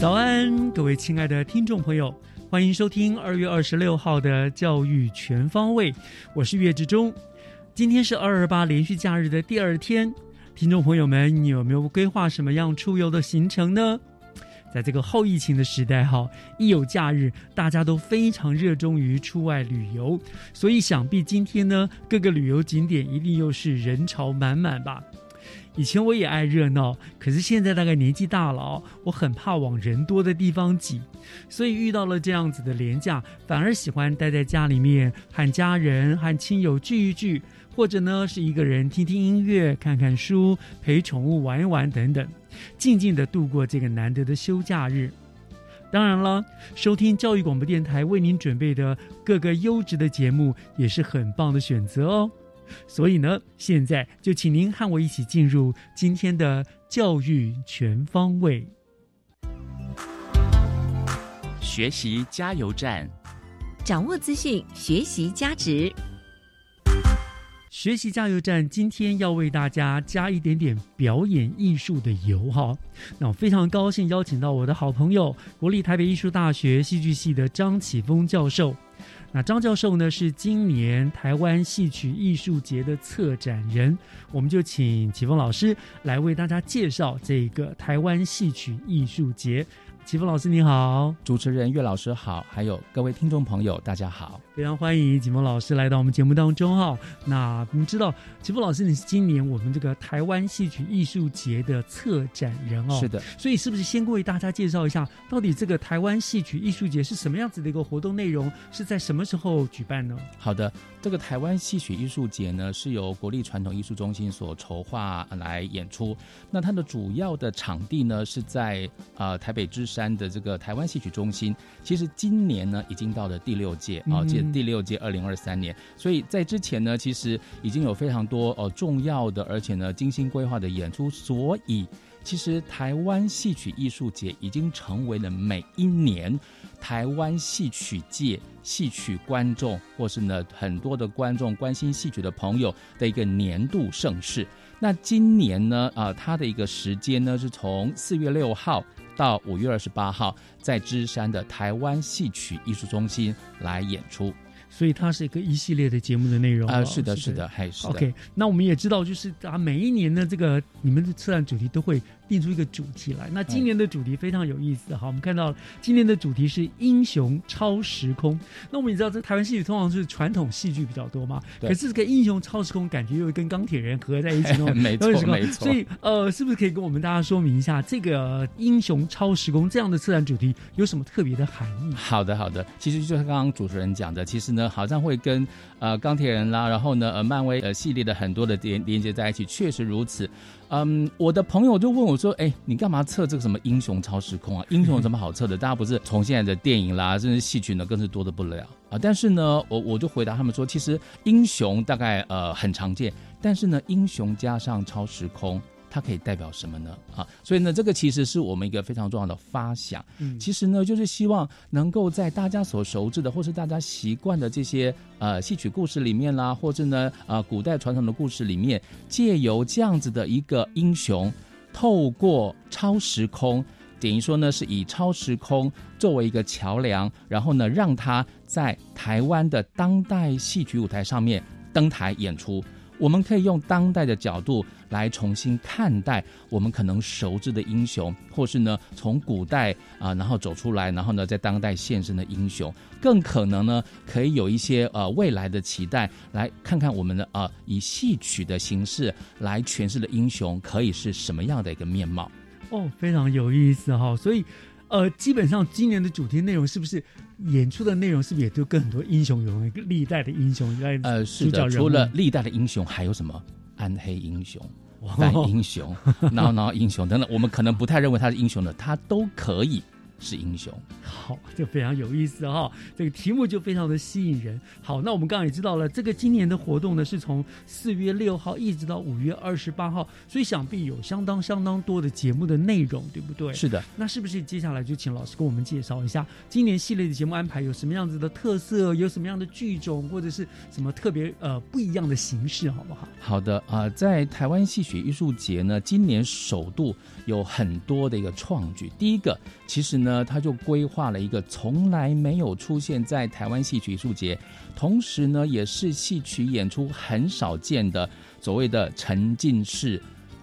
早安，各位亲爱的听众朋友，欢迎收听二月二十六号的教育全方位，我是岳志忠。今天是二二八连续假日的第二天，听众朋友们，你有没有规划什么样出游的行程呢？在这个后疫情的时代，哈，一有假日，大家都非常热衷于出外旅游，所以想必今天呢，各个旅游景点一定又是人潮满满吧。以前我也爱热闹，可是现在大概年纪大了，我很怕往人多的地方挤，所以遇到了这样子的廉价，反而喜欢待在家里面，和家人、和亲友聚一聚，或者呢是一个人听听音乐、看看书、陪宠物玩一玩等等，静静的度过这个难得的休假日。当然了，收听教育广播电台为您准备的各个优质的节目，也是很棒的选择哦。所以呢，现在就请您和我一起进入今天的教育全方位学习加油站。掌握资讯，学习价值。学习加油站。今天要为大家加一点点表演艺术的油哈。那我非常高兴邀请到我的好朋友，国立台北艺术大学戏剧系的张启峰教授。那张教授呢是今年台湾戏曲艺术节的策展人，我们就请启峰老师来为大家介绍这个台湾戏曲艺术节。启峰老师你好，主持人岳老师好，还有各位听众朋友大家好，非常欢迎启峰老师来到我们节目当中哈。那我们知道齐峰老师你是今年我们这个台湾戏曲艺术节的策展人哦，是的，所以是不是先为大家介绍一下，到底这个台湾戏曲艺术节是什么样子的一个活动内容，是在什么时候举办呢？好的，这个台湾戏曲艺术节呢是由国立传统艺术中心所筹划来演出，那它的主要的场地呢是在呃台北之山的这个台湾戏曲中心。其实今年呢已经到了第六届啊，这、第六届二零二三年，所以在之前呢其实已经有非常多呃重要的而且呢精心规划的演出，所以。其实台湾戏曲艺术节已经成为了每一年台湾戏曲界戏曲观众，或是呢很多的观众关心戏曲的朋友的一个年度盛事。那今年呢，啊、它的一个时间呢是从四月六号到五月二十八号，在芝山的台湾戏曲艺术中心来演出。所以它是一个一系列的节目的内容啊、哦是的，是的，还是的。OK，那我们也知道，就是啊，每一年的这个你们的策展主题都会定出一个主题来。那今年的主题非常有意思，好，我们看到今年的主题是英雄超时空。那我们也知道，这台湾戏曲通常是传统戏剧比较多嘛，对可是这个英雄超时空感觉又跟钢铁人合在一起那种 没错 没错所以呃，是不是可以跟我们大家说明一下，这个英雄超时空这样的自然主题有什么特别的含义？好的，好的。其实就是刚刚主持人讲的，其实呢，好像会跟呃钢铁人啦，然后呢呃漫威呃系列的很多的连连接在一起，确实如此。嗯，我的朋友就问我说：“哎，你干嘛测这个什么英雄超时空啊？英雄有什么好测的？大家不是从现在的电影啦，甚至戏曲呢，更是多的不了啊。”但是呢，我我就回答他们说，其实英雄大概呃很常见，但是呢，英雄加上超时空。它可以代表什么呢？啊，所以呢，这个其实是我们一个非常重要的发想。嗯其实呢，就是希望能够在大家所熟知的，或是大家习惯的这些呃戏曲故事里面啦，或者呢呃古代传统的故事里面，借由这样子的一个英雄，透过超时空，等于说呢是以超时空作为一个桥梁，然后呢让他在台湾的当代戏曲舞台上面登台演出。我们可以用当代的角度来重新看待我们可能熟知的英雄，或是呢从古代啊、然后走出来，然后呢在当代现身的英雄，更可能呢可以有一些呃未来的期待，来看看我们的呃以戏曲的形式来诠释的英雄可以是什么样的一个面貌。哦，非常有意思哈、所以，呃，基本上今年的主题内容是不是演出的内容是不是也都跟很多英雄有关，历代的英雄在呃，是的，除了历代的英雄，还有什么？暗黑英雄、哇反英雄、闹闹英雄等等，我们可能不太认为他是英雄的，他都可以是英雄。好，就非常有意思哈、这个题目就非常的吸引人。好，那我们刚刚也知道了，这个今年的活动呢是从四月六号一直到五月二十八号，所以想必有相当相当多的节目的内容，对不对？是的，那是不是接下来就请老师跟我们介绍一下今年系列的节目安排有什么样子的特色，有什么样的剧种，或者是什么特别呃不一样的形式，好不好？好的啊、呃在台湾戏曲艺术节呢，今年首度有很多的一个创举。第一个，其实呢，他就规划了一个从来没有出现在台湾戏曲艺术节，同时呢，也是戏曲演出很少见的所谓的沉浸式。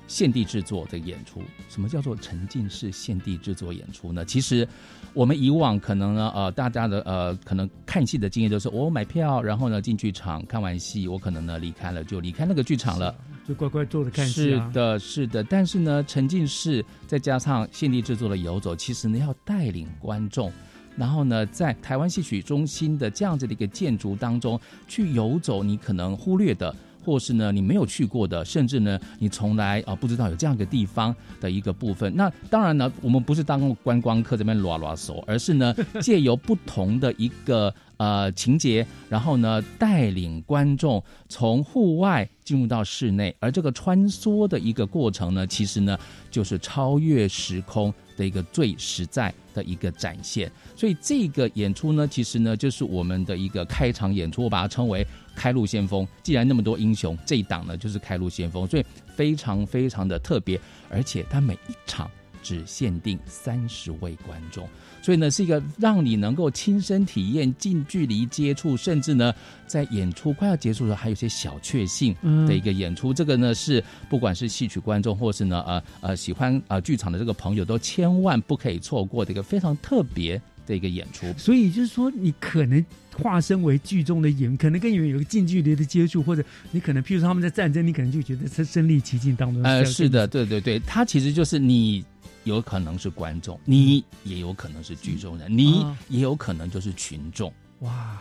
现地制作的演出，什么叫做沉浸式现地制作演出呢？其实我们以往可能呢，呃，大家的呃，可能看戏的经验都是我买票，然后呢进剧场看完戏，我可能呢离开了就离开那个剧场了。就乖乖坐着看。是的，是的。但是呢，沉浸式再加上现地制作的游走，其实呢要带领观众，然后呢在台湾戏曲中心的这样子的一个建筑当中去游走，你可能忽略的。或是呢，你没有去过的，甚至呢，你从来啊、不知道有这样一个地方的一个部分。那当然呢，我们不是当观光客这边拉拉手，而是呢，借由不同的一个呃情节，然后呢，带领观众从户外进入到室内，而这个穿梭的一个过程呢，其实呢，就是超越时空的一个最实在的一个展现。所以这个演出呢，其实呢，就是我们的一个开场演出，我把它称为开路先锋。既然那么多英雄，这一档呢就是开路先锋，所以非常非常的特别，而且它每一场只限定三十位观众。所以呢，是一个让你能够亲身体验、近距离接触，甚至呢，在演出快要结束的时候，还有一些小确幸的一个演出。这个呢，是不管是戏曲观众，或是呢呃呃喜欢呃剧场的这个朋友，都千万不可以错过的一个非常特别的一个演出。所以就是说，你可能化身为剧中的演员，可能跟演员有个近距离的接触，或者你可能，譬如说他们在战争，你可能就觉得身身临其境当中。呃，是的，对对对，它其实就是你有可能是观众，你也有可能是剧中人，你啊也有可能就是群众。哇，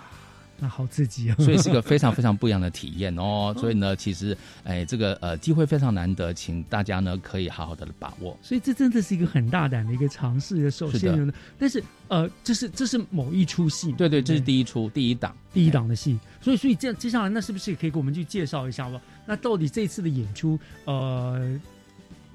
那好刺激啊！所以是个 非常非常不一样的体验哦。所以呢，其实哎，这个呃机会非常难得，请大家呢可以好好的把握。所以这真的是一个很大胆的一个尝试。的先呢，但是呃，这是这是某一出戏嘛，对对，这是第一出第一档。第一档的戏，所以所以这样接下来那是不是也可以给我们去介绍一下吧？那到底这次的演出，呃，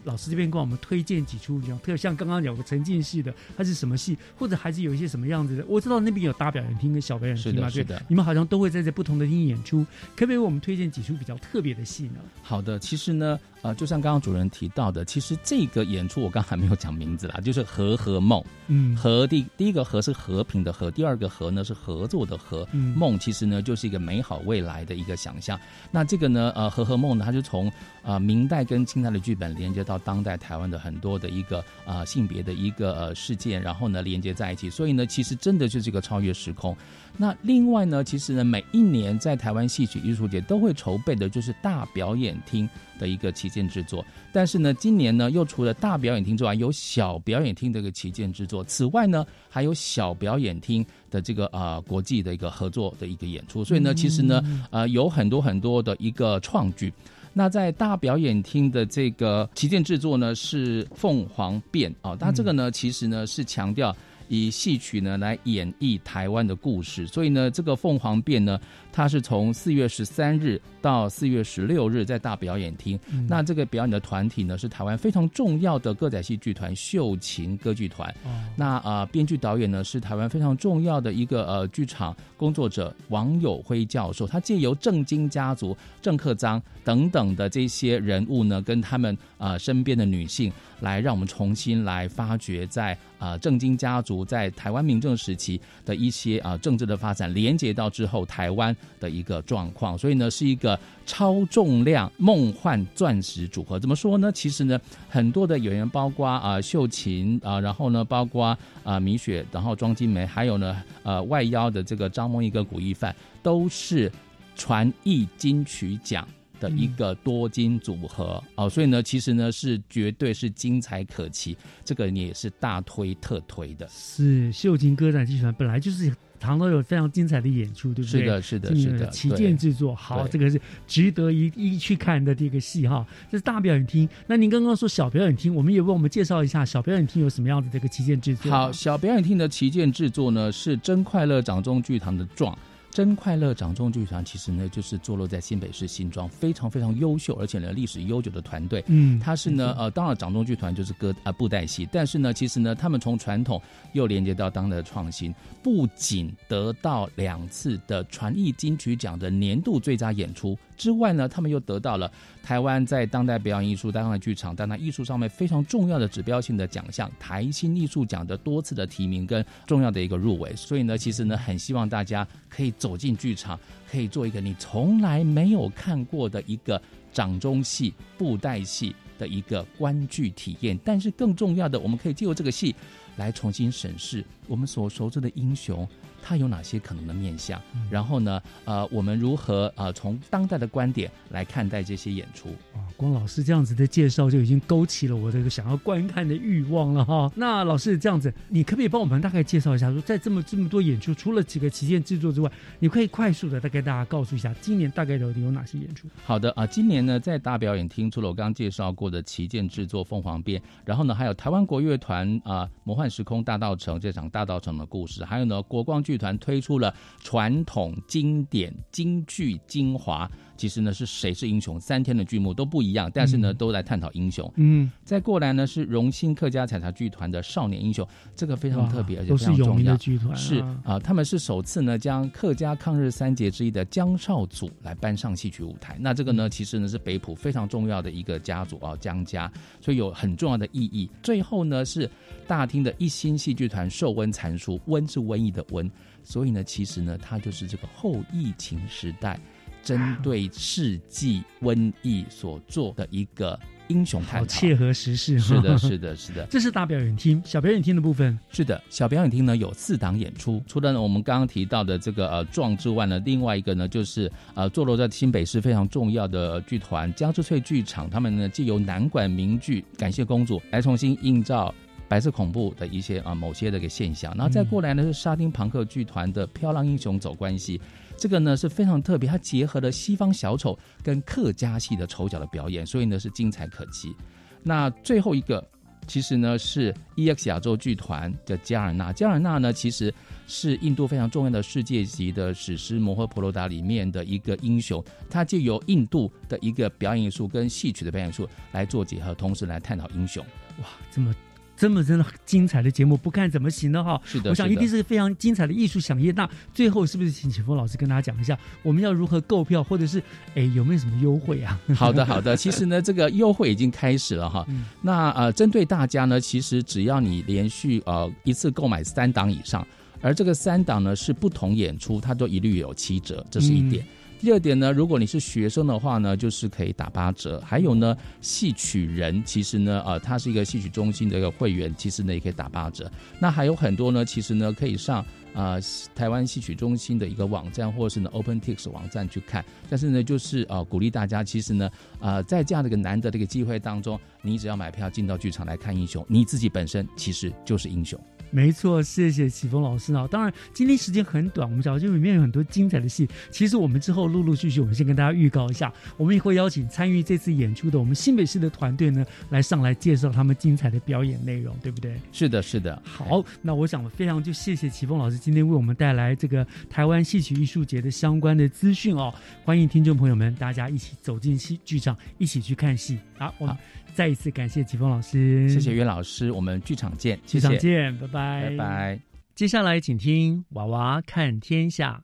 老师这边跟我们推荐几出比较特，像刚刚有个沉浸式的，它是什么戏，或者还是有一些什么样子的？我知道那边有大表演厅跟小表演厅嘛，对是的你们好像都会在这不同的厅演出，可不可以为我们推荐几出比较特别的戏呢？好的，其实呢，呃，就像刚刚主任提到的，其实这个演出我刚还没有讲名字啦，就是《和和梦》。嗯，和第第一个和是和平的和，第二个和呢是合作的和。嗯梦其实呢就是一个美好未来的一个想象。那这个呢，呃，和和梦呢，它就从呃明代跟清代的剧本连接到当代台湾的很多的一个呃性别的一个呃事件，然后呢连接在一起。所以呢，其实真的就是一个超越时空。那另外呢，其实呢，每一年在台湾戏曲艺术节都会筹备的就是大表演厅的一个旗舰制作。但是呢，今年呢，又除了大表演厅之外，有小表演厅的一个旗舰制作。此外呢，还有小表演厅的这个呃国际的一个合作的一个演出。所以呢，其实呢，呃，有很多很多的一个创举。那在大表演厅的这个旗舰制作呢，是凤凰变啊，它这个呢，其实呢是强调。以戏曲呢来演绎台湾的故事。所以呢，这个凤凰变呢，它是从四月十三日到四月十六日在大表演厅。那这个表演的团体呢，是台湾非常重要的歌仔戏剧团秀琴歌剧团。那呃，编剧导演呢是台湾非常重要的一个呃剧场工作者王友辉教授。他借由郑经家族、郑克章等等的这些人物呢，跟他们呃身边的女性，来让我们重新来发掘在啊郑经家族在台湾民政时期的一些啊政治的发展，连接到之后台湾的一个状况。所以呢，是一个超重量梦幻钻石组合。怎么说呢？其实呢，很多的演员，包括啊秀琴啊，然后呢，包括啊米雪，然后庄金梅，还有呢呃外邀的这个张梦一跟古一范，都是传艺金曲奖。的一个多金组合哦，所以呢，其实呢是绝对是精彩可期，这个你也是大推特推的。是秀琴歌仔剧团本来就是常都有非常精彩的演出，对不对？是的，是的，是的，旗舰制作，好，这个是值得一一去看的这个戏哈。这是大表演厅，那您刚刚说小表演厅，我们也为我们介绍一下小表演厅有什么样的这个旗舰制作。好，小表演厅的旗舰制作呢是真快乐掌中剧堂的状。真快乐掌中剧团其实呢，就是坐落在新北市新庄，非常非常优秀，而且呢历史悠久的团队。嗯，它是呢呃，当然掌中剧团就是歌啊布袋戏，但是呢，其实呢，他们从传统又连接到当代的创新，不仅得到两次的传艺金曲奖的年度最佳演出之外呢，他们又得到了台湾在当代表演艺术、当代剧场、当代艺术上面非常重要的指标性的奖项——台新艺术奖的多次的提名跟重要的一个入围。所以呢，其实呢，很希望大家可以。走进剧场，可以做一个你从来没有看过的一个掌中戏、布袋戏的一个观剧体验。但是更重要的，我们可以借由这个戏来重新审视我们所熟知的英雄。它有哪些可能的面相？然后呢？呃，我们如何呃从当代的观点来看待这些演出？啊，光老师这样子的介绍就已经勾起了我这个想要观看的欲望了哈。那老师这样子，你可不可以帮我们大概介绍一下？说在这么这么多演出，除了几个旗舰制作之外，你可以快速的大概大家告诉一下，今年大概到底有哪些演出？好的啊，今年呢，在大表演厅除了我刚刚介绍过的旗舰制作《凤凰变》，然后呢，还有台湾国乐团啊《魔幻时空大道城》这场大道城的故事，还有呢国光剧团推出了传统经典京剧精华。其实呢，是谁是英雄？三天的剧目都不一样，但是呢，都来探讨英雄。嗯，再过来呢，是荣兴客家采茶剧团的少年英雄，这个非常特别，而且都是有名的剧团。是啊，他们是首次呢，将客家抗日三杰之一的江少祖来搬上戏曲舞台。那这个呢，其实呢是北浦非常重要的一个家族啊，江家，所以有很重要的意义。最后呢，是大厅的一心戏剧团寿温残书，温是瘟疫的瘟，所以呢，其实呢，它就是这个后疫情时代。针对世纪瘟疫所做的一个英雄探讨，切合时事。是的，是的，是的。这是大表演厅，小表演厅的部分。是的，小表演厅呢有四档演出，除了我们刚刚提到的这个呃壮之外呢，另外一个呢就是呃坐落在新北市非常重要的剧团江之翠剧场，他们呢借由南管名剧《感谢公主》来重新映照白色恐怖的一些啊某些的一个现象，然后再过来呢是沙丁庞克剧团的《漂浪英雄走关系》。这个呢是非常特别，它结合了西方小丑跟客家戏的丑角的表演，所以呢是精彩可期。那最后一个其实呢是 EX 亚洲剧团的加尔纳，加尔纳呢其实是印度非常重要的世界级的史诗《摩诃婆罗达》里面的一个英雄，他就由印度的一个表演艺术跟戏曲的表演术来做结合，同时来探讨英雄。哇，这么。这么真的精彩的节目，不看怎么行呢？哈，是的，我想一定是非常精彩的艺术响宴。那最后是不是请启峰老师跟大家讲一下，我们要如何购票，或者是哎有没有什么优惠啊？好的，好的。其实呢，这个优惠已经开始了哈。那呃，针对大家呢，其实只要你连续呃一次购买三档以上，而这个三档呢是不同演出，它都一律有七折，这是一点。第二点呢，如果你是学生的话呢，就是可以打八折。还有呢，戏曲人其实呢，呃，他是一个戏曲中心的一个会员，其实呢也可以打八折。那还有很多呢，其实呢可以上啊台湾戏曲中心的一个网站，或者是呢 OpenTix 网站去看。但是呢，就是呃鼓励大家，其实呢，呃在这样的一个难得的一个机会当中，你只要买票进到剧场来看英雄，你自己本身其实就是英雄。没错，谢谢启峰老师啊。当然，今天时间很短，我们讲就里面有很多精彩的戏。其实我们之后陆陆续续，我们先跟大家预告一下，我们也会邀请参与这次演出的我们新北市的团队呢，来上来介绍他们精彩的表演内容，对不对？是的，是的。好，那我想非常就谢谢启峰老师今天为我们带来这个台湾戏曲艺术节的相关的资讯哦。欢迎听众朋友们，大家一起走进戏剧场，一起去看戏。好，我们再一次感谢吉峰老师，谢谢袁老师，我们剧场见，剧场见，拜拜，拜拜。接下来请听《娃娃看天下》，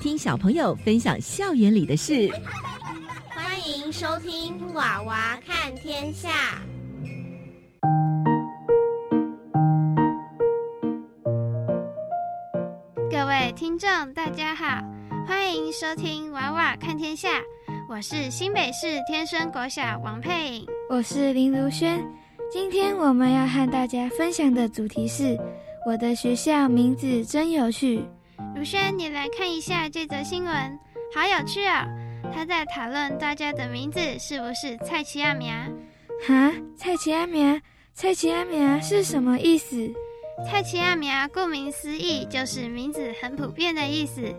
听小朋友分享校园里的事。欢迎收听《娃娃看天下》。各位听众，大家好，欢迎收听《娃娃看天下》。我是新北市天生国小王佩颖，我是林如轩。今天我们要和大家分享的主题是我的学校名字真有趣。如轩，你来看一下这则新闻，好有趣哦！他在讨论大家的名字是不是蔡奇阿苗啊？哈，蔡奇阿苗，蔡奇阿苗是什么意思？蔡奇阿苗顾名思义就是名字很普遍的意思。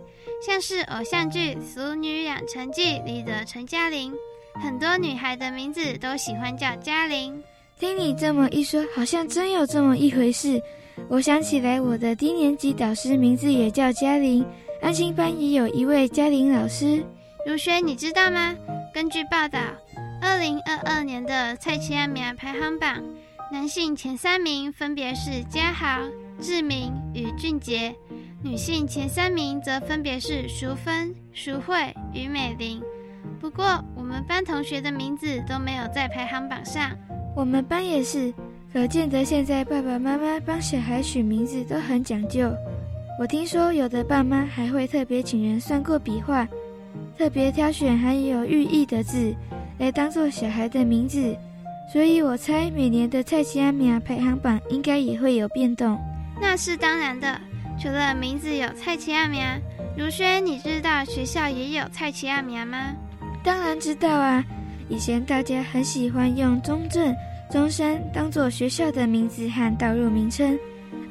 像是偶像剧《俗女养成记》里的陈嘉玲，很多女孩的名字都喜欢叫嘉玲。听你这么一说，好像真有这么一回事。我想起来，我的低年级导师名字也叫嘉玲，安心班也有一位嘉玲老师。如轩，你知道吗？根据报道，二零二二年的蔡奇阿米亚排行榜，男性前三名分别是嘉豪、志明与俊杰。女性前三名则分别是淑芬、淑慧与美玲。不过，我们班同学的名字都没有在排行榜上。我们班也是，可见得现在爸爸妈妈帮小孩取名字都很讲究。我听说有的爸妈还会特别请人算过笔画，特别挑选含有寓意的字来当做小孩的名字。所以我猜每年的蔡奇阿米亚排行榜应该也会有变动。那是当然的。除了名字有蔡奇阿米亚，如轩，你知道学校也有蔡奇阿米亚吗？当然知道啊！以前大家很喜欢用中正、中山当做学校的名字和道路名称，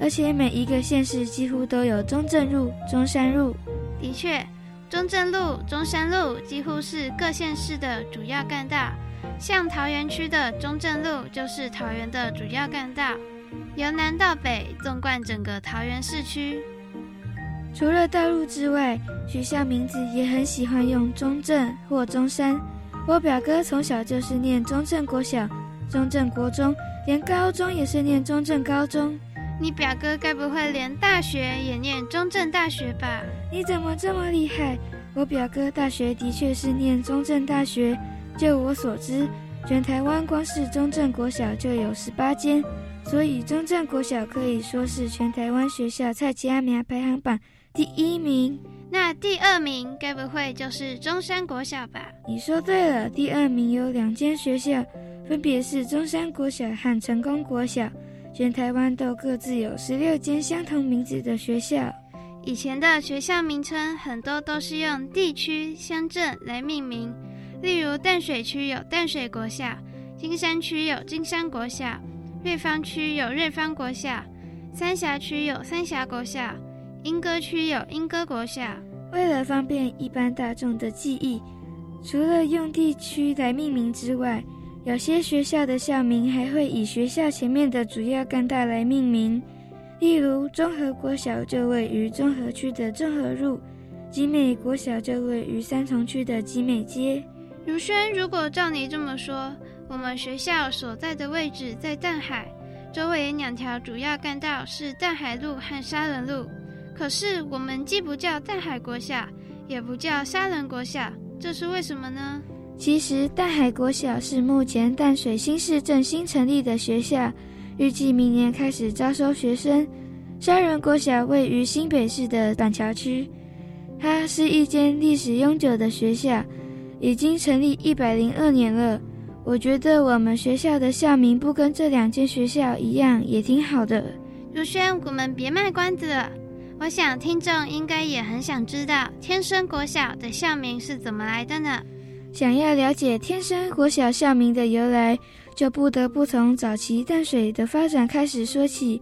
而且每一个县市几乎都有中正路、中山路。的确，中正路、中山路几乎是各县市的主要干道，像桃园区的中正路就是桃园的主要干道。由南到北，纵贯整个桃园市区。除了道路之外，学校名字也很喜欢用中正或中山。我表哥从小就是念中正国小、中正国中，连高中也是念中正高中。你表哥该不会连大学也念中正大学吧？你怎么这么厉害？我表哥大学的确是念中正大学。就我所知，全台湾光是中正国小就有十八间。所以中正国小可以说是全台湾学校菜奇阿米亚排行榜第一名。那第二名该不会就是中山国小吧？你说对了，第二名有两间学校，分别是中山国小和成功国小。全台湾都各自有十六间相同名字的学校。以前的学校名称很多都是用地区、乡镇来命名，例如淡水区有淡水国小，金山区有金山国小。瑞芳区有瑞芳国校，三峡区有三峡国校，莺歌区有莺歌国校。为了方便一般大众的记忆，除了用地区来命名之外，有些学校的校名还会以学校前面的主要干道来命名。例如，综合国小就位于中和区的中和路，集美国小就位于三重区的集美街。如轩，如果照你这么说。我们学校所在的位置在淡海，周围两条主要干道是淡海路和沙仑路。可是我们既不叫淡海国小，也不叫沙仑国小，这是为什么呢？其实淡海国小是目前淡水新市镇新成立的学校，预计明年开始招收学生。沙仑国小位于新北市的板桥区，它是一间历史悠久的学校，已经成立一百零二年了。我觉得我们学校的校名不跟这两间学校一样，也挺好的。如轩，我们别卖关子了。我想听众应该也很想知道天生国小的校名是怎么来的呢？想要了解天生国小校名的由来，就不得不从早期淡水的发展开始说起。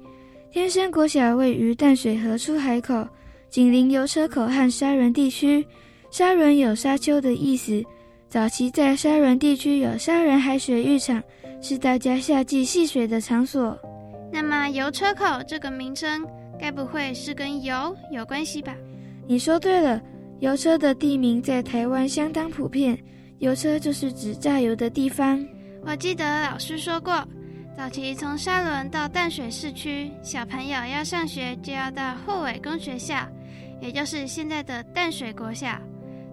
天生国小位于淡水河出海口，紧邻油车口和沙仑地区。沙仑有沙丘的意思，早期在沙仑地区有沙仑海水浴场，是大家夏季戏水的场所。那么油车口这个名称，该不会是跟油有关系吧？你说对了，油车的地名在台湾相当普遍，油车就是指榨油的地方。我记得老师说过。早期从沙仑到淡水市区，小朋友要上学就要到后尾工学校，也就是现在的淡水国小。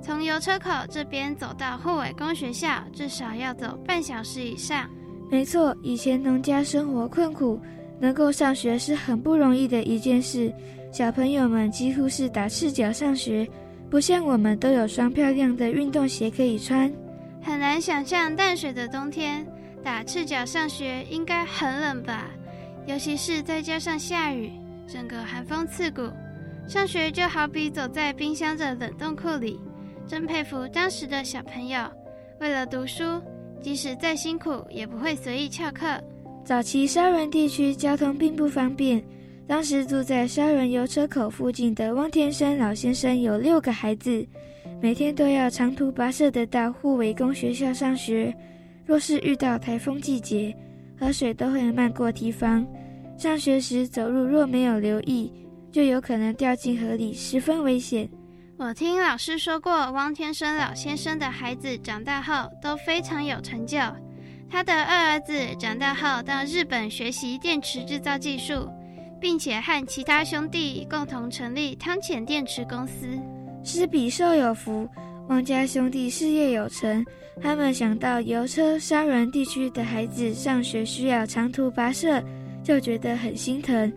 从油车口这边走到后尾工学校，至少要走半小时以上。没错，以前农家生活困苦，能够上学是很不容易的一件事。小朋友们几乎是打赤脚上学，不像我们都有双漂亮的运动鞋可以穿。很难想象淡水的冬天。打赤脚上学应该很冷吧，尤其是再加上下雨，整个寒风刺骨。上学就好比走在冰箱的冷冻库里，真佩服当时的小朋友，为了读书，即使再辛苦也不会随意翘课。早期沙仑地区交通并不方便，当时住在沙仑油车口附近的汪天生老先生有六个孩子，每天都要长途跋涉的到护围工学校上学。若是遇到台风季节，河水都会漫过堤防。上学时走路若没有留意，就有可能掉进河里，十分危险。我听老师说过，汪天生老先生的孩子长大后都非常有成就。他的二儿子长大后到日本学习电池制造技术，并且和其他兄弟共同成立汤浅电池公司。施比受有福，汪家兄弟事业有成。他们想到油车沙仑地区的孩子上学需要长途跋涉，就觉得很心疼。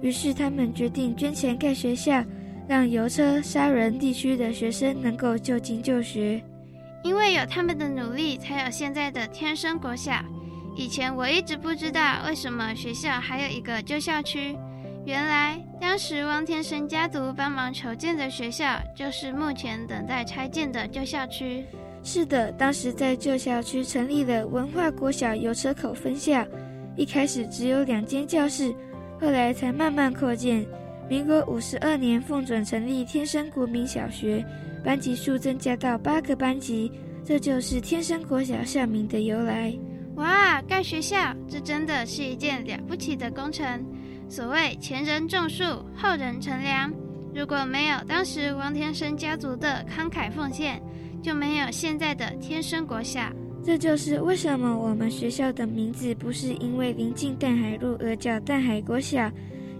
于是他们决定捐钱盖学校，让油车沙仑地区的学生能够就近就学。因为有他们的努力，才有现在的天生国小。以前我一直不知道为什么学校还有一个旧校区，原来当时汪天生家族帮忙筹建的学校，就是目前等待拆建的旧校区。是的，当时在旧校区成立了文化国小油车口分校，一开始只有两间教室，后来才慢慢扩建。民国五十二年奉准成立天生国民小学，班级数增加到八个班级，这就是天生国小校名的由来。哇，盖学校，这真的是一件了不起的工程。所谓前人种树，后人乘凉，如果没有当时王天生家族的慷慨奉献。就没有现在的天生国小，这就是为什么我们学校的名字不是因为临近淡海路而叫淡海国小，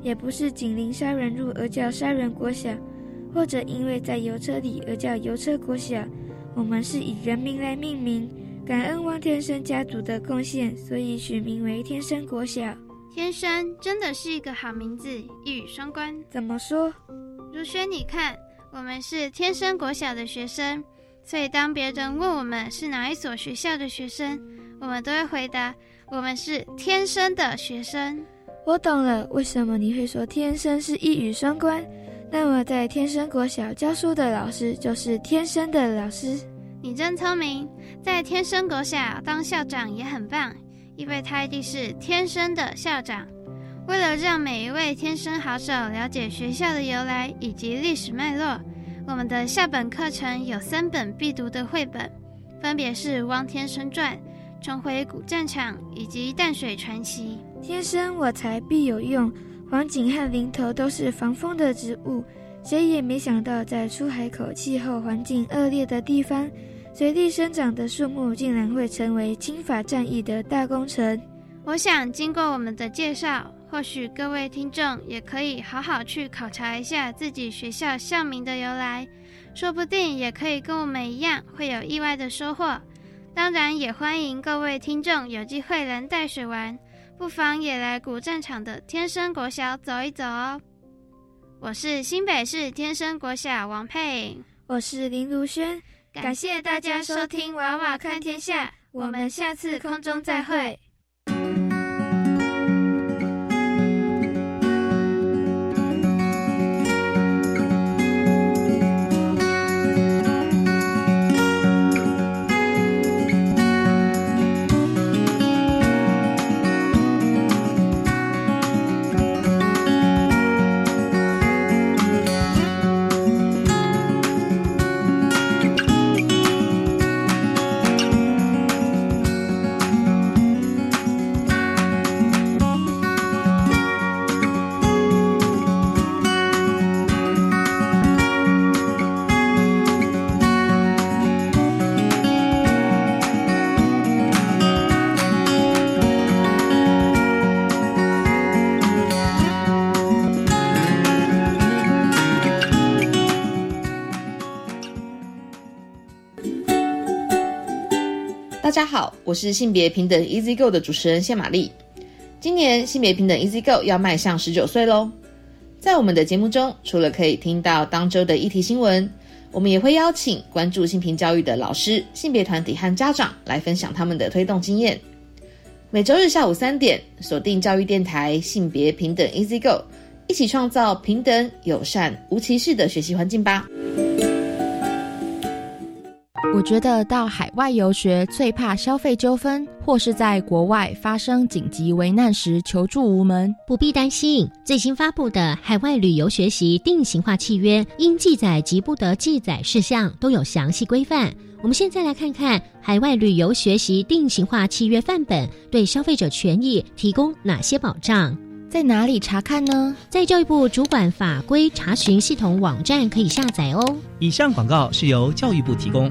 也不是紧邻沙人路而叫沙人国小，或者因为在油车里而叫油车国小。我们是以人名来命名，感恩汪天生家族的贡献，所以取名为天生国小。天生真的是一个好名字，一语双关。怎么说？如轩，你看，我们是天生国小的学生。所以，当别人问我们是哪一所学校的学生，我们都会回答：我们是天生的学生。我懂了，为什么你会说天生是一语双关？那么，在天生国小教书的老师就是天生的老师。你真聪明，在天生国小当校长也很棒，因为他一定是天生的校长。为了让每一位天生好手了解学校的由来以及历史脉络。我们的校本课程有三本必读的绘本，分别是《汪天生传》《重回古战场》以及《淡水传奇》。天生我材必有用，黄锦和林头都是防风的植物。谁也没想到，在出海口气候环境恶劣的地方，随地生长的树木竟然会成为侵法战役的大功臣。我想，经过我们的介绍。或许各位听众也可以好好去考察一下自己学校校名的由来，说不定也可以跟我们一样会有意外的收获。当然，也欢迎各位听众有机会来淡水玩，不妨也来古战场的天生国小走一走哦。我是新北市天生国小王佩，我是林如轩，感谢大家收听娃娃看天下，我们下次空中再会。我是性别平等 Easy Go 的主持人谢玛丽。今年性别平等 Easy Go 要迈向十九岁喽。在我们的节目中，除了可以听到当周的议题新闻，我们也会邀请关注性平教育的老师、性别团体和家长来分享他们的推动经验。每周日下午三点，锁定教育电台性别平等 Easy Go，一起创造平等、友善、无歧视的学习环境吧。我觉得到海外游学最怕消费纠纷，或是在国外发生紧急危难时求助无门。不必担心，最新发布的海外旅游学习定型化契约，应记载及不得记载事项都有详细规范。我们现在来看看海外旅游学习定型化契约范本对消费者权益提供哪些保障，在哪里查看呢？在教育部主管法规查询系统网站可以下载哦。以上广告是由教育部提供。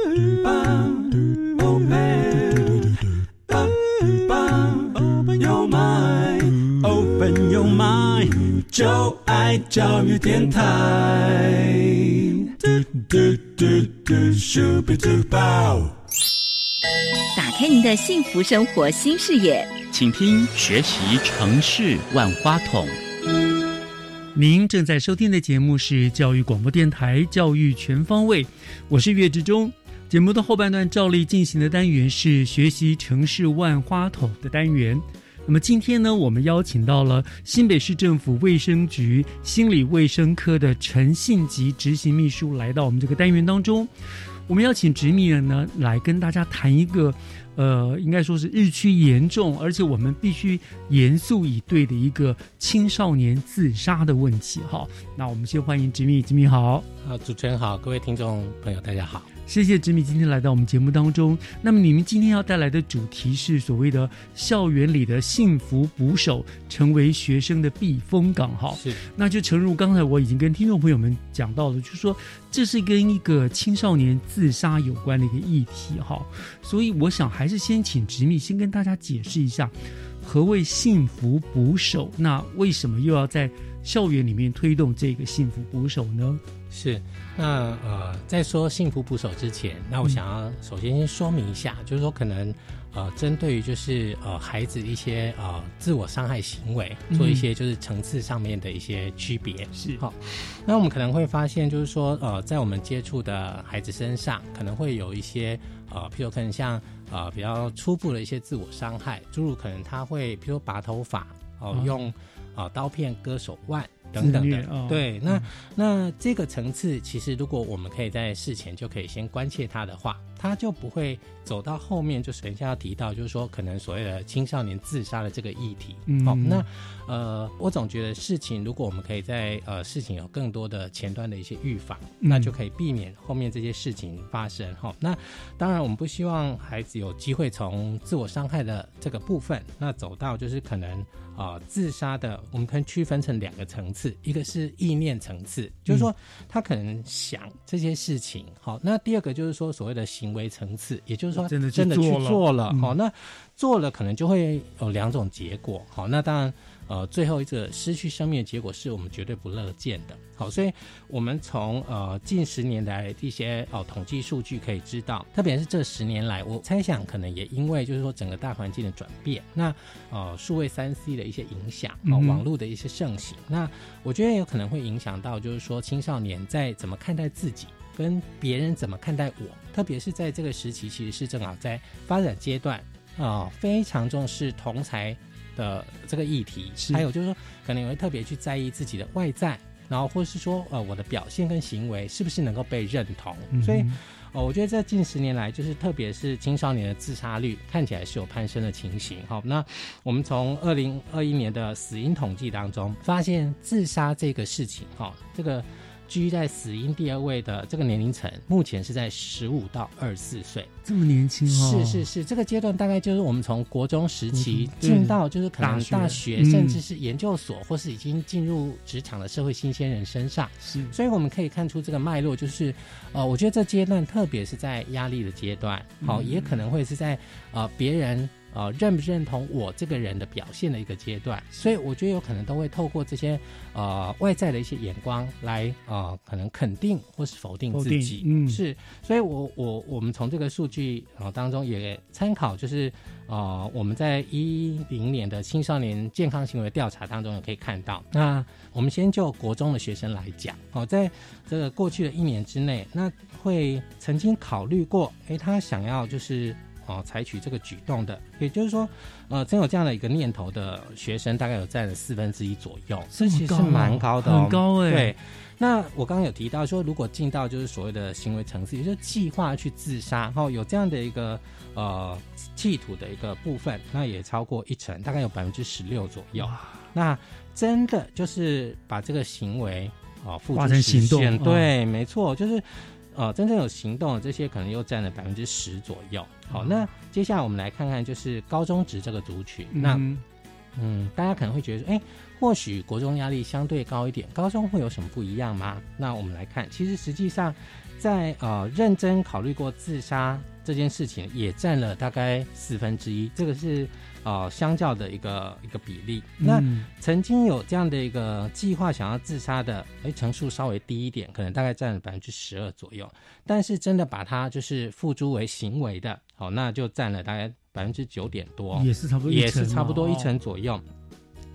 就爱教育电台嘟嘟嘟嘟嘟嘟嘟。打开您的幸福生活新视野，请听学习城市万花筒。您正在收听的节目是教育广播电台教育全方位，我是岳志忠。节目的后半段照例进行的单元是学习城市万花筒的单元。那么今天呢，我们邀请到了新北市政府卫生局心理卫生科的陈信吉执行秘书来到我们这个单元当中。我们邀请执秘人呢来跟大家谈一个，呃，应该说是日趋严重，而且我们必须严肃以对的一个青少年自杀的问题。哈，那我们先欢迎执秘，执秘好。啊，主持人好，各位听众朋友大家好。谢谢执米今天来到我们节目当中。那么你们今天要带来的主题是所谓的校园里的幸福捕手，成为学生的避风港。哈，是。那就诚如刚才我已经跟听众朋友们讲到了，就是说这是跟一个青少年自杀有关的一个议题。哈，所以我想还是先请执米先跟大家解释一下何谓幸福捕手。那为什么又要在校园里面推动这个幸福捕手呢？是。那呃，在说幸福捕手之前，那我想要首先先说明一下，就是说可能呃，针对于就是呃孩子一些呃自我伤害行为，做一些就是层次上面的一些区别是好。那我们可能会发现，就是说呃，在我们接触的孩子身上，可能会有一些呃，譬如可能像呃比较初步的一些自我伤害，诸如可能他会譬如拔头发哦，用啊刀片割手腕。等等的，对，那那这个层次，其实如果我们可以在事前就可以先关切他的话，他就不会走到后面，就是等一下要提到，就是说可能所谓的青少年自杀的这个议题。好，那呃，我总觉得事情，如果我们可以在呃事情有更多的前端的一些预防，那就可以避免后面这些事情发生。哈，那当然我们不希望孩子有机会从自我伤害的这个部分，那走到就是可能。啊，自杀的我们可以区分成两个层次，一个是意念层次，就是说他可能想这些事情，好，那第二个就是说所谓的行为层次，也就是说真的真的去做了，好，那做了可能就会有两种结果，好，那当然。呃，最后一个失去生命的结果是我们绝对不乐见的。好，所以我们从呃近十年来一些哦统计数据可以知道，特别是这十年来，我猜想可能也因为就是说整个大环境的转变，那呃数位三 C 的一些影响，哦网络的一些盛行，那我觉得有可能会影响到就是说青少年在怎么看待自己。跟别人怎么看待我，特别是在这个时期，其实是正好在发展阶段啊，非常重视同才的这个议题，还有就是说，可能也会特别去在意自己的外在，然后或是说，呃，我的表现跟行为是不是能够被认同，所以。哦，我觉得这近十年来，就是特别是青少年的自杀率看起来是有攀升的情形。好，那我们从二零二一年的死因统计当中发现，自杀这个事情，哈，这个。居在死因第二位的这个年龄层，目前是在十五到二十四岁，这么年轻哦。是是是，这个阶段大概就是我们从国中时期进到就是可能大学，甚至是研究所，或是已经进入职场的社会新鲜人身上。是，所以我们可以看出这个脉络，就是呃，我觉得这阶段特别是在压力的阶段，好，也可能会是在呃别人。呃，认不认同我这个人的表现的一个阶段，所以我觉得有可能都会透过这些呃外在的一些眼光来呃，可能肯定或是否定自己，嗯，是，所以我我我们从这个数据啊当中也参考，就是呃我们在一零年的青少年健康行为调查当中也可以看到，那我们先就国中的学生来讲，哦，在这个过去的一年之内，那会曾经考虑过，哎，他想要就是。哦，采取这个举动的，也就是说，呃，真有这样的一个念头的学生，大概有占了四分之一左右，这其实是蛮高的，很高哎。对，那我刚刚有提到说，如果进到就是所谓的行为层次，也就是计划去自杀，然后有这样的一个呃企图的一个部分，那也超过一成，大概有百分之十六左右。那真的就是把这个行为啊付诸行动，对，没错，就是。呃，真正有行动的这些可能又占了百分之十左右。好，那接下来我们来看看，就是高中职这个族群。那，嗯，大家可能会觉得，哎，或许国中压力相对高一点，高中会有什么不一样吗？那我们来看，其实实际上，在呃认真考虑过自杀这件事情，也占了大概四分之一。这个是。呃，相较的一个一个比例，那曾经有这样的一个计划想要自杀的，哎，成数稍微低一点，可能大概占了百分之十二左右。但是真的把它就是付诸为行为的，好，那就占了大概百分之九点多，也是差不多，也是差不多一成左右。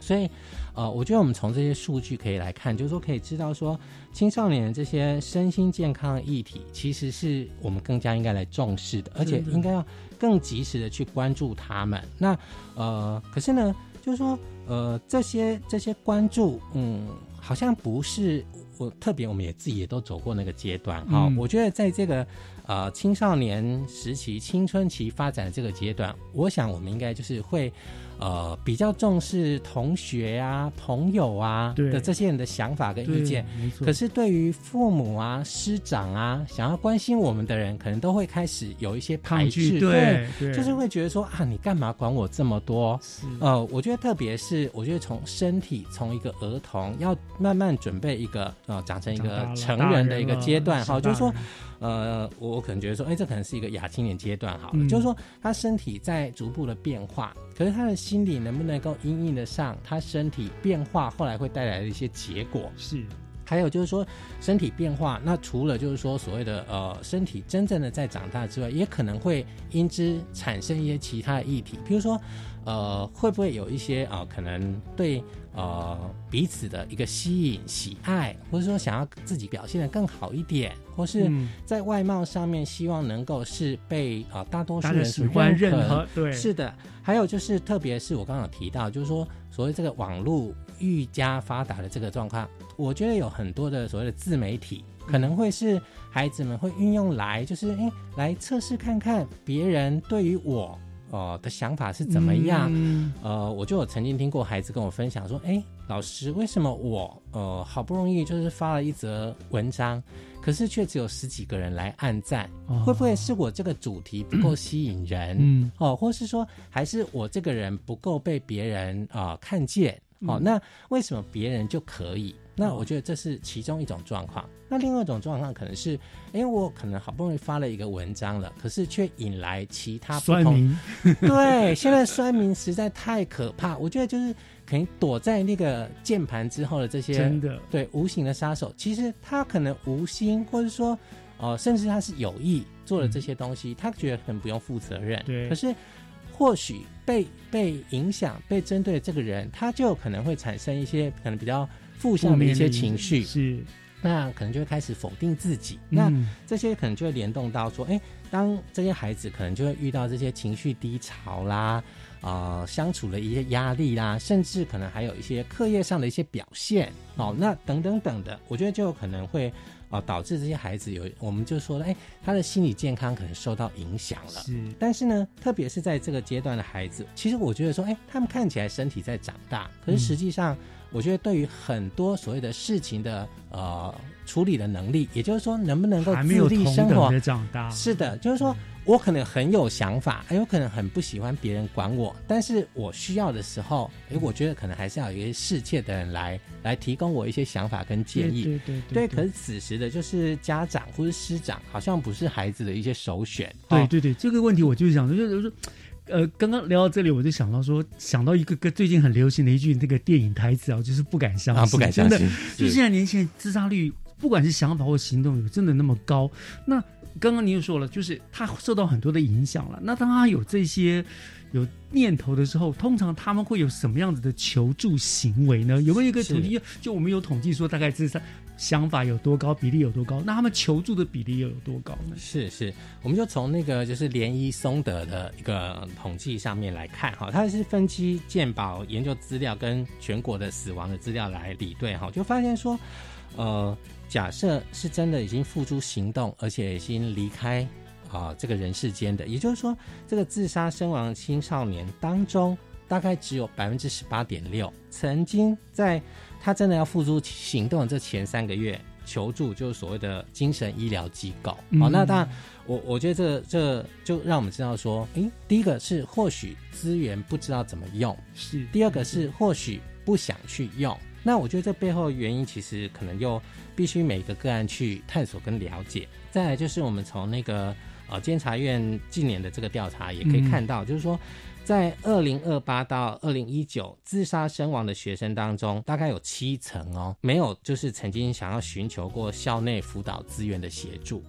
所以，呃，我觉得我们从这些数据可以来看，就是说可以知道说，青少年这些身心健康的议题，其实是我们更加应该来重视的，而且应该要。更及时的去关注他们，那呃，可是呢，就是说，呃，这些这些关注，嗯，好像不是我特别，我们也自己也都走过那个阶段哈。我觉得在这个呃青少年时期、青春期发展的这个阶段，我想我们应该就是会。呃，比较重视同学啊、朋友啊的这些人的想法跟意见，可是对于父母啊、师长啊，想要关心我们的人，可能都会开始有一些排斥，对，就是会觉得说啊，你干嘛管我这么多？呃，我觉得特别是，我觉得从身体从一个儿童要慢慢准备一个呃，长成一个成人的一个阶段，哈，就是说。呃，我我可能觉得说，哎，这可能是一个亚青年阶段，好了，就是说他身体在逐步的变化，可是他的心理能不能够应应得上他身体变化后来会带来的一些结果？是，还有就是说身体变化，那除了就是说所谓的呃身体真正的在长大之外，也可能会因之产生一些其他的议题，比如说。呃，会不会有一些啊，可能对呃彼此的一个吸引、喜爱，或者说想要自己表现的更好一点，或是在外貌上面希望能够是被啊大多数人喜欢认可？对，是的。还有就是，特别是我刚刚提到，就是说所谓这个网络愈加发达的这个状况，我觉得有很多的所谓的自媒体，可能会是孩子们会运用来，就是哎来测试看看别人对于我。哦的想法是怎么样？呃，我就有曾经听过孩子跟我分享说：“哎，老师，为什么我呃好不容易就是发了一则文章，可是却只有十几个人来按赞？会不会是我这个主题不够吸引人？嗯，哦，或是说还是我这个人不够被别人啊看见？哦，那为什么别人就可以？”那我觉得这是其中一种状况。那另外一种状况可能是，哎，我可能好不容易发了一个文章了，可是却引来其他不同。对，现在酸民实在太可怕。我觉得就是可能躲在那个键盘之后的这些，真的对无形的杀手，其实他可能无心，或者说，哦，甚至他是有意做了这些东西，他觉得很不用负责任。对，可是或许被被影响、被针对这个人，他就可能会产生一些可能比较。负向的一些情绪是，那可能就会开始否定自己。那嗯这些可能就会联动到说，哎，当这些孩子可能就会遇到这些情绪低潮啦，啊、相处的一些压力啦，甚至可能还有一些课业上的一些表现哦，那等等等的，我觉得就有可能会。啊，导致这些孩子有，我们就说了，哎，他的心理健康可能受到影响了。是，但是呢，特别是在这个阶段的孩子，其实我觉得说，哎，他们看起来身体在长大，可是实际上，我觉得对于很多所谓的事情的呃处理的能力，也就是说，能不能够自立生活的，长大。是的，就是说我可能很有想法，哎，有可能很不喜欢别人管我，但是我需要的时候，哎，我觉得可能还是要有一些世界的人来来提供我一些想法跟建议。对对对对，可是此时的就是家长或者师长，好像不是孩子的一些首选。哦对对对，这个问题我就是想说，就是说，呃，刚刚聊到这里，我就想到说，想到一个个最近很流行的一句那个电影台词啊，就是不敢相信，啊不敢相信就现在年轻人自杀率，不管是想法或行动，有真的那么高？那刚刚您又说了，就是他受到很多的影响了。那当他有这些有念头的时候，通常他们会有什么样子的求助行为呢？有没有一个统计？就我们有统计说，大概自杀想法有多高，比例有多高？那他们求助的比例又有多高呢？是是，我们就从那个就是联谊松德的一个统计上面来看哈，它是分析健保研究资料跟全国的死亡的资料来比对哈，就发现说，呃，假设是真的已经付诸行动，而且已经离开啊、这个人世间的，也就是说，这个自杀身亡的青少年当中，大概只有百分之十八点六曾经在他真的要付诸行动的这前三个月求助，就是所谓的精神医疗机构。好、嗯那当然，我我觉得这这就让我们知道说，诶，第一个是或许资源不知道怎么用，是；第二个是或许不想去用。那我觉得这背后的原因其实可能又必须每个个案去探索跟了解。再来就是我们从那个呃监察院近年的这个调查也可以看到，就是说。在二零二八到二零一九自杀身亡的学生当中，大概有七成哦，没有就是曾经想要寻求过校内辅导资源的协助。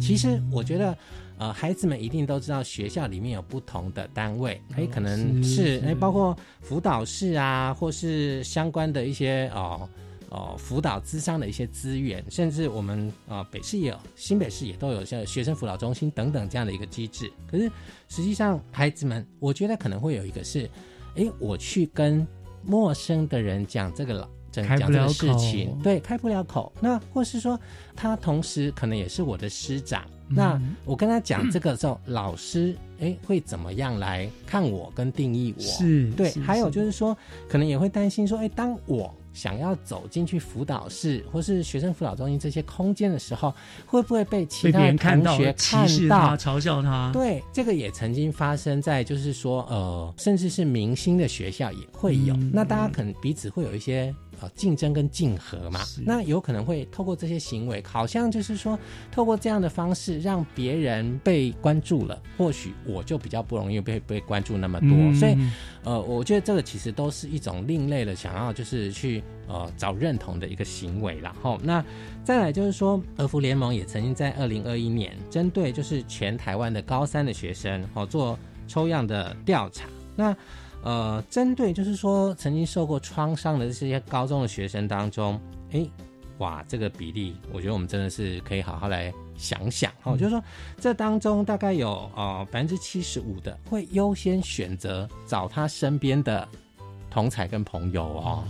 其实我觉得，呃，孩子们一定都知道学校里面有不同的单位，哎、可能是哎、包括辅导室啊，或是相关的一些哦。哦，辅导咨商的一些资源，甚至我们啊、呃北市也有，新北市也都有像学生辅导中心等等这样的一个机制。可是实际上，孩子们，我觉得可能会有一个是，哎，我去跟陌生的人讲这个老讲不讲这个了事情，对，开不了口。那或是说，他同时可能也是我的师长，那我跟他讲这个时候，老师哎会怎么样来看我跟定义我？是对，是还有就是说，可能也会担心说，哎，当我想要走进去辅导室或是学生辅导中心这些空间的时候，会不会被其他的人看到看到视他、嘲笑他，对，这个也曾经发生在，就是说，呃，甚至是明星的学校也会有。嗯那大家可能彼此会有一些呃竞争跟竞合嘛。那有可能会透过这些行为，好像就是说，透过这样的方式让别人被关注了，或许我就比较不容易被被关注那么多。嗯所以，呃，我觉得这个其实都是一种另类的，想要就是去呃找认同的一个行为然后那再来就是说，俄服联盟也曾经在二零二一年针对就是全台湾的高三的学生哦做抽样的调查。那呃，针对就是说曾经受过创伤的这些高中的学生当中，诶，哇，这个比例，我觉得我们真的是可以好好来想想哦。就是说，这当中大概有呃百分之七十五的会优先选择找他身边的同才跟朋友哦。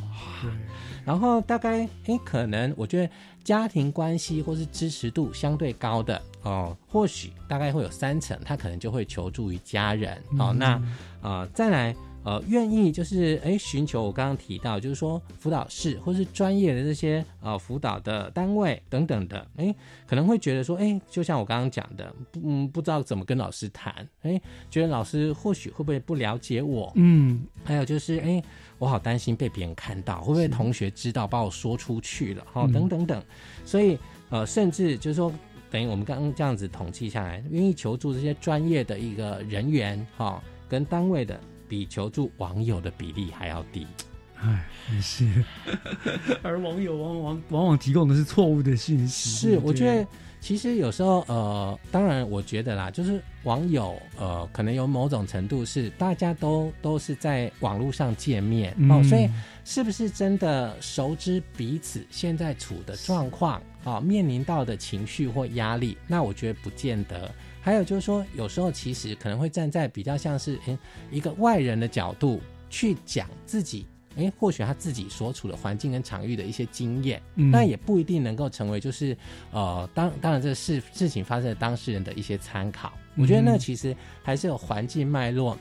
然后大概诶，可能我觉得家庭关系或是支持度相对高的哦，或许大概会有三成，他可能就会求助于家人哦。嗯那呃，再来呃，愿意就是哎寻求我刚刚提到，就是说辅导室或是专业的这些呃辅导的单位等等的，哎，可能会觉得说，哎，就像我刚刚讲的，不嗯，不知道怎么跟老师谈，哎，觉得老师或许会不会不了解我，嗯，还有就是，哎，我好担心被别人看到，会不会同学知道把我说出去了？哈、嗯。等等等，所以呃，甚至就是说，等于我们刚刚这样子统计下来，愿意求助这些专业的一个人员哈、跟单位的，比求助网友的比例还要低。哎，也是。而网友往往往往提供的是错误的信息。是，我觉得其实有时候呃，当然我觉得啦，就是网友呃，可能有某种程度是大家都都是在网络上见面哦，所以是不是真的熟知彼此现在处的状况啊，面临到的情绪或压力？那我觉得不见得。还有就是说，有时候其实可能会站在比较像是诶一个外人的角度去讲自己。哎，或许他自己所处的环境跟场域的一些经验，那也不一定能够成为就是呃，当当然这个事事情发生的当事人的一些参考。我觉得那其实还是有环境脉络，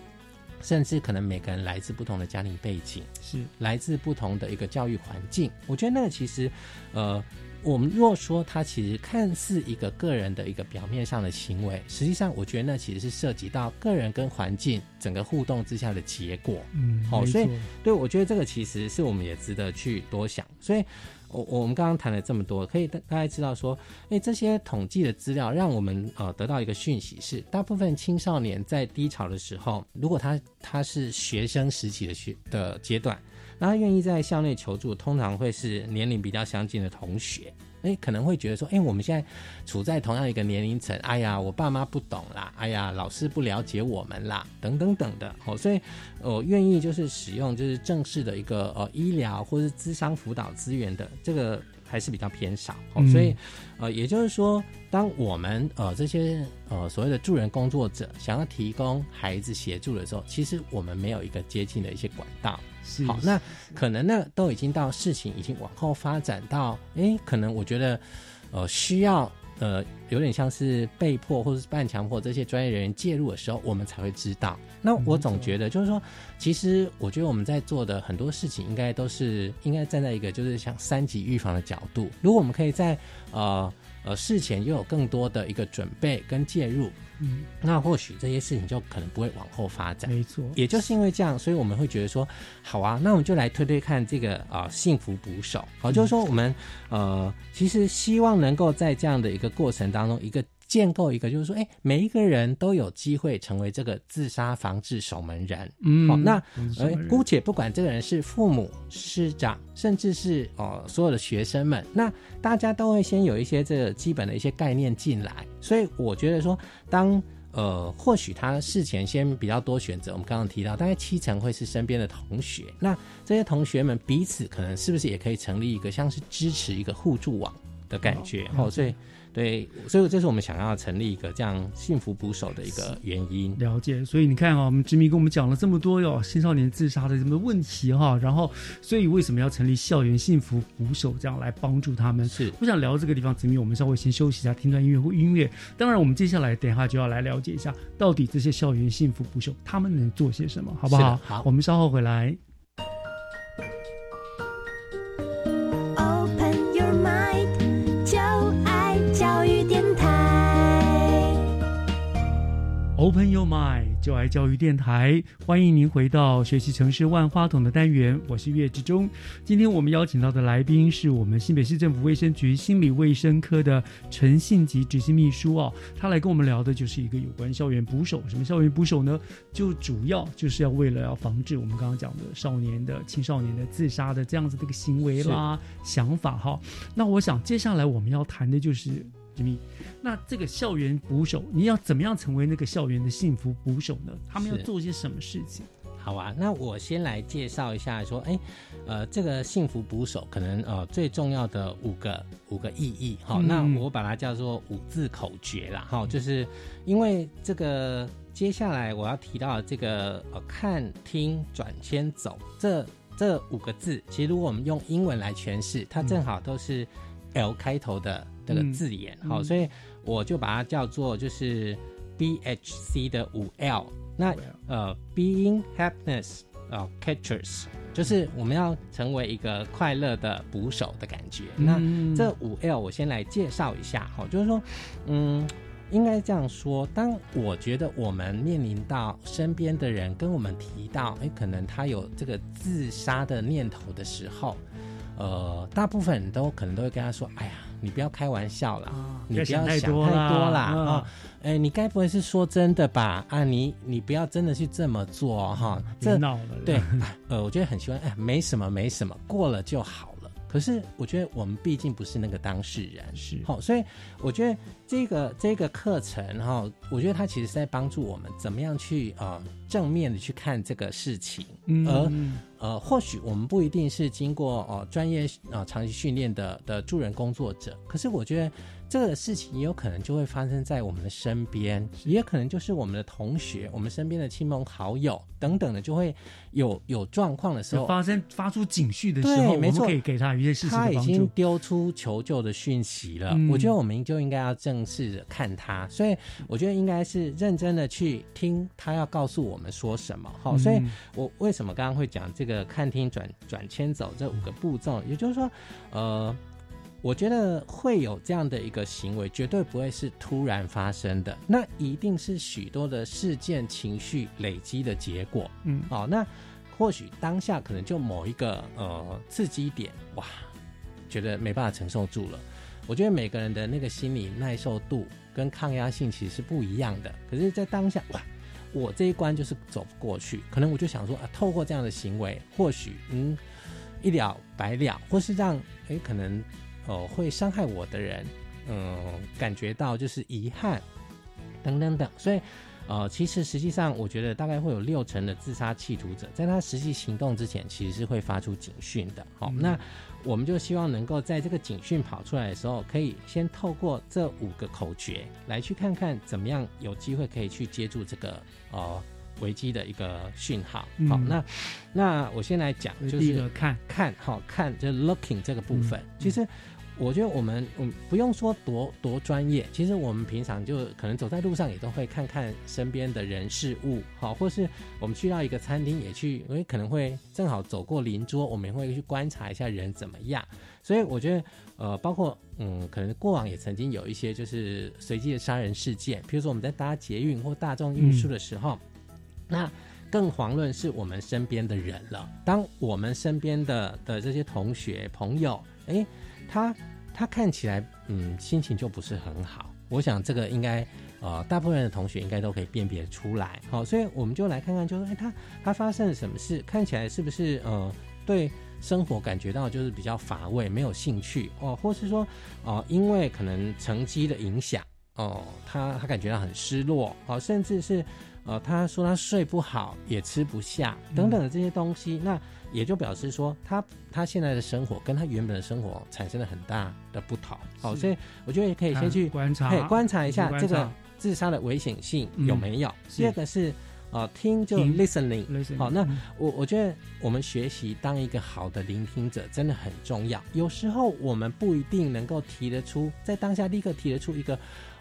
甚至可能每个人来自不同的家庭背景，是来自不同的一个教育环境。我觉得那个其实呃。我们若说它其实看似一个个人的一个表面上的行为，实际上我觉得那其实是涉及到个人跟环境整个互动之下的结果。嗯，好，所以对我觉得这个其实是我们也值得去多想。所以，我我们刚刚谈了这么多，可以大概知道说，哎，这些统计的资料让我们呃得到一个讯息是，大部分青少年在低潮的时候，如果他他是学生时期的学的阶段。那他愿意在校内求助，通常会是年龄比较相近的同学，哎，可能会觉得说，哎，我们现在处在同样一个年龄层，哎呀，我爸妈不懂啦，哎呀，老师不了解我们啦，等等等的，哦，所以我愿意就是使用就是正式的一个呃医疗或是智商辅导资源的这个还是比较偏少，哦，所以呃，也就是说，当我们呃这些呃所谓的助人工作者想要提供孩子协助的时候，其实我们没有一个接近的一些管道。好，那可能呢，都已经到事情已经往后发展到，哎，可能我觉得，呃，需要呃，有点像是被迫或者是半强迫这些专业人员介入的时候，我们才会知道。那我总觉得就是说，其实我觉得我们在做的很多事情，应该都是应该站在一个就是像三级预防的角度。如果我们可以在呃呃事前又有更多的一个准备跟介入。嗯，那或许这些事情就可能不会往后发展。没错，也就是因为这样，所以我们会觉得说，好啊，那我们就来推推看这个啊幸福捕手。好，就是说我们呃，其实希望能够在这样的一个过程当中，一个。建构一个，就是说，哎，每一个人都有机会成为这个自杀防治守门人。嗯，好，那呃，姑且不管这个人是父母、师长，甚至是哦所有的学生们，那大家都会先有一些这个基本的一些概念进来。所以我觉得说，当呃，或许他事前先比较多选择，我们刚刚提到，大概七成会是身边的同学。那这些同学们彼此可能是不是也可以成立一个像是支持一个互助网的感觉？哦，所以。对，所以这是我们想要成立一个这样幸福捕手的一个原因。了解，所以你看啊，我们执迷跟我们讲了这么多哟，青少年自杀的什么问题哈，然后，所以为什么要成立校园幸福捕手，这样来帮助他们？是，我想聊这个地方，执迷，我们稍微先休息一下，听段音乐或音乐。当然，我们接下来等一下就要来了解一下，到底这些校园幸福捕手他们能做些什么，好不好？好，我们稍后回来。Open your mind，就爱教育电台，欢迎您回到学习城市万花筒的单元，我是岳志忠。今天我们邀请到的来宾是我们新北市政府卫生局心理卫生科的陈信吉执行秘书哦，他来跟我们聊的就是一个有关校园捕手。什么校园捕手呢？就主要就是要为了要防治我们刚刚讲的少年的青少年的自杀的这样子的一个行为啦、想法哈。那我想接下来我们要谈的就是。吉米，那这个校园捕手，你要怎么样成为那个校园的幸福捕手呢？他们要做些什么事情？好啊，那我先来介绍一下，说，哎，呃，这个幸福捕手可能呃最重要的五个五个意义，好，那我把它叫做五字口诀啦，哈，就是因为这个接下来我要提到这个呃看听转签走这这五个字，其实如果我们用英文来诠释，它正好都是 L 开头的。这个字眼，好，所以我就把它叫做就是 B H C 的五 L。那呃，Being Happiness 啊，Catchers，就是我们要成为一个快乐的捕手的感觉。那这五 L 我先来介绍一下，好，就是说，嗯，应该这样说，当我觉得我们面临到身边的人跟我们提到，哎，可能他有这个自杀的念头的时候，呃，大部分人都可能都会跟他说，哎呀。你不要开玩笑啦，你不要想太多啦啊！哎，你该不会是说真的吧？啊，你你不要真的去这么做哈，这闹了对，哎呃，我觉得很喜欢，哎，没什么没什么，过了就好了。可是我觉得我们毕竟不是那个当事人，是。好，所以我觉得这个这个课程哈，我觉得它其实是在帮助我们怎么样去呃正面的去看这个事情，嗯。而呃或许我们不一定是经过呃专业呃长期训练的的助人工作者，可是我觉得这个事情也有可能就会发生在我们的身边，也可能就是我们的同学、我们身边的亲朋好友等等的，就会有有状况的时候有发生发出警讯的时，候，我没错，们可以给他一些事情他已经。丢出求救的讯息了，嗯我觉得我们就应该要正视的看他，所以我觉得应该是认真的去听他要告诉我们说什么。好、嗯所以我为什么刚刚会讲这个看听转转迁走这五个步骤，也就是说，呃。我觉得会有这样的一个行为，绝对不会是突然发生的，那一定是许多的事件、情绪累积的结果。嗯，好、那或许当下可能就某一个呃刺激点，哇，觉得没办法承受住了。我觉得每个人的那个心理耐受度跟抗压性其实是不一样的。可是，在当下，哇，我这一关就是走不过去，可能我就想说啊，透过这样的行为，或许嗯一了百了，或是让诶可能呃会伤害我的人，嗯、感觉到就是遗憾等等等，所以。呃，其实实际上，我觉得大概会有六成的自杀企图者，在他实际行动之前，其实是会发出警讯的。好、嗯那我们就希望能够在这个警讯跑出来的时候，可以先透过这五个口诀来去看看怎么样有机会可以去接住这个呃危机的一个讯号。好、嗯那那我先来讲，就是看看好、看就是 looking 这个部分，嗯其实。我觉得我们我们不用说多多专业，其实我们平常就可能走在路上也都会看看身边的人事物，好，或是我们去到一个餐厅也去，因为可能会正好走过邻桌，我们也会去观察一下人怎么样。所以我觉得，呃，包括嗯，可能过往也曾经有一些就是随机的杀人事件，比如说我们在搭捷运或大众运输的时候，那更遑论是我们身边的人了。当我们身边的的这些同学朋友，诶，他他看起来嗯心情就不是很好。我想这个应该呃大部分的同学应该都可以辨别出来。好，所以我们就来看看，就是诶，他他发生了什么事？看起来是不是呃对生活感觉到就是比较乏味，没有兴趣哦，或是说哦、因为可能成绩的影响哦，他他感觉到很失落哦，甚至是呃他说他睡不好，也吃不下等等的这些东西，那也就表示说他他现在的生活跟他原本的生活产生了很大的不同。好、是所以我觉得也可以先去观察嘿观察一下这个自杀的危险性有没有。是第二个是。呃，听就 listening，listening，好，那嗯我我觉得我们学习当一个好的聆听者真的很重要。有时候我们不一定能够提得出，在当下立刻提得出一个，